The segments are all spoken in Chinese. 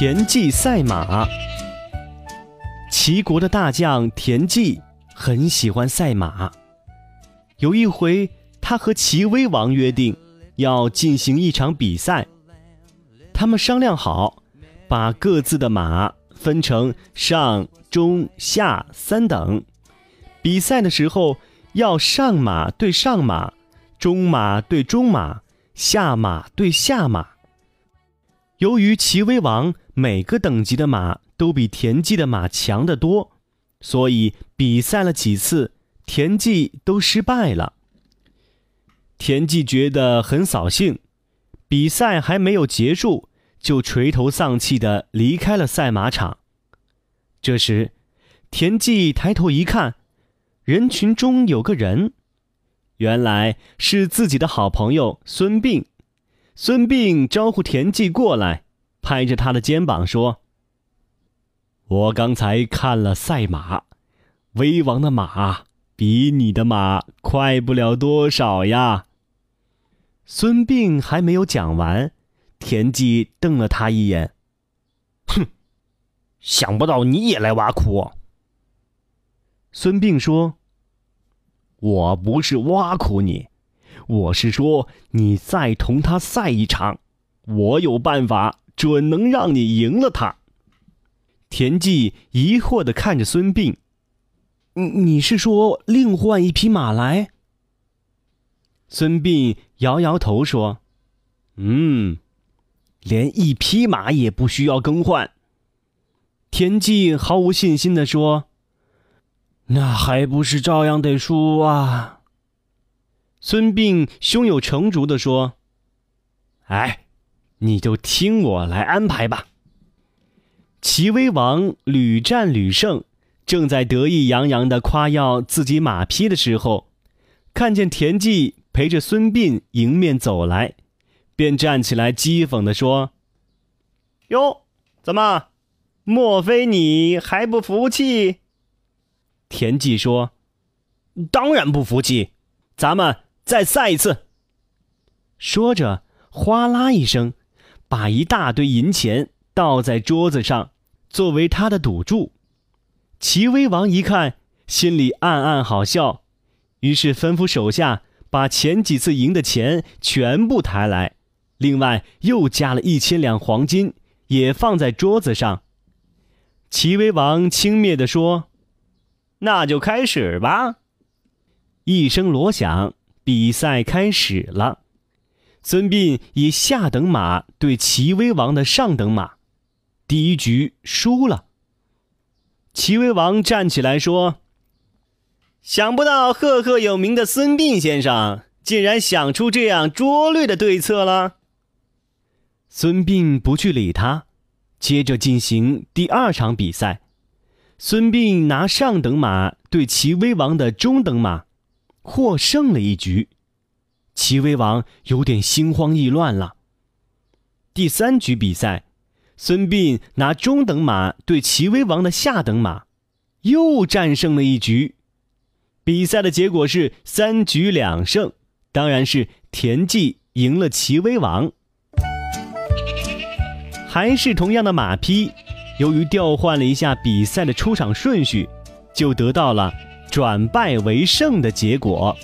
田忌赛马。齐国的大将田忌很喜欢赛马。有一回，他和齐威王约定要进行一场比赛。他们商量好，把各自的马分成上、中、下三等。比赛的时候，要上马对上马，中马对中马，下马对下马。由于齐威王每个等级的马都比田忌的马强得多，所以比赛了几次，田忌都失败了。田忌觉得很扫兴，比赛还没有结束，就垂头丧气地离开了赛马场。这时，田忌抬头一看，人群中有个人，原来是自己的好朋友孙膑。孙膑招呼田忌过来，拍着他的肩膀说：“我刚才看了赛马，威王的马比你的马快不了多少呀。”孙膑还没有讲完，田忌瞪了他一眼：“哼，想不到你也来挖苦。”孙膑说：“我不是挖苦你。”我是说，你再同他赛一场，我有办法，准能让你赢了他。田忌疑惑的看着孙膑：“你你是说另换一匹马来？”孙膑摇摇头说：“嗯，连一匹马也不需要更换。”田忌毫无信心的说：“那还不是照样得输啊？”孙膑胸有成竹的说：“哎，你就听我来安排吧。”齐威王屡战屡胜，正在得意洋洋地夸耀自己马匹的时候，看见田忌陪着孙膑迎面走来，便站起来讥讽地说：“哟，怎么？莫非你还不服气？”田忌说：“当然不服气，咱们。”再赛一次。说着，哗啦一声，把一大堆银钱倒在桌子上，作为他的赌注。齐威王一看，心里暗暗好笑，于是吩咐手下把前几次赢的钱全部抬来，另外又加了一千两黄金，也放在桌子上。齐威王轻蔑地说：“那就开始吧。”一声锣响。比赛开始了，孙膑以下等马对齐威王的上等马，第一局输了。齐威王站起来说：“想不到赫赫有名的孙膑先生竟然想出这样拙劣的对策了。”孙膑不去理他，接着进行第二场比赛。孙膑拿上等马对齐威王的中等马。获胜了一局，齐威王有点心慌意乱了。第三局比赛，孙膑拿中等马对齐威王的下等马，又战胜了一局。比赛的结果是三局两胜，当然是田忌赢了齐威王。还是同样的马匹，由于调换了一下比赛的出场顺序，就得到了。转败为胜的结果。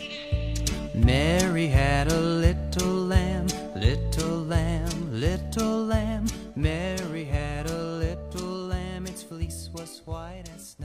Mary had a little lamb, little lamb, little lamb. Mary had a little lamb, its fleece was white as